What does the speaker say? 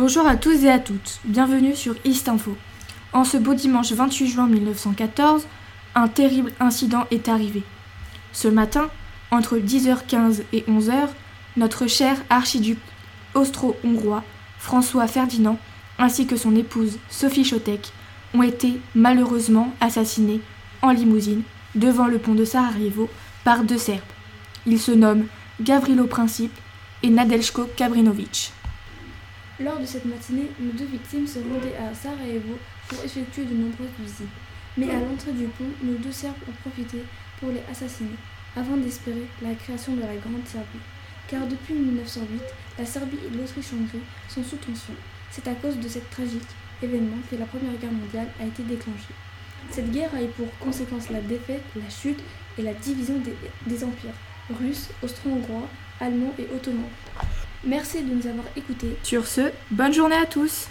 Bonjour à tous et à toutes, bienvenue sur East Info. En ce beau dimanche 28 juin 1914, un terrible incident est arrivé. Ce matin, entre 10h15 et 11h, notre cher archiduc austro-hongrois, François Ferdinand, ainsi que son épouse Sophie Chotek, ont été malheureusement assassinés en limousine devant le pont de Sarajevo par deux Serbes. Ils se nomment Gavrilo Principe et Nadelchko Kabrinovic. Lors de cette matinée, nos deux victimes se rendaient à Sarajevo pour effectuer de nombreuses visites. Mais à l'entrée du pont, nos deux Serbes ont profité pour les assassiner, avant d'espérer la création de la Grande Serbie. Car depuis 1908, la Serbie et l'Autriche-Hongrie sont sous tension. C'est à cause de cette tragique événement que la Première Guerre mondiale a été déclenchée. Cette guerre a eu pour conséquence la défaite, la chute et la division des empires russes, austro-hongrois, allemands et ottomans. Merci de nous avoir écoutés. Sur ce, bonne journée à tous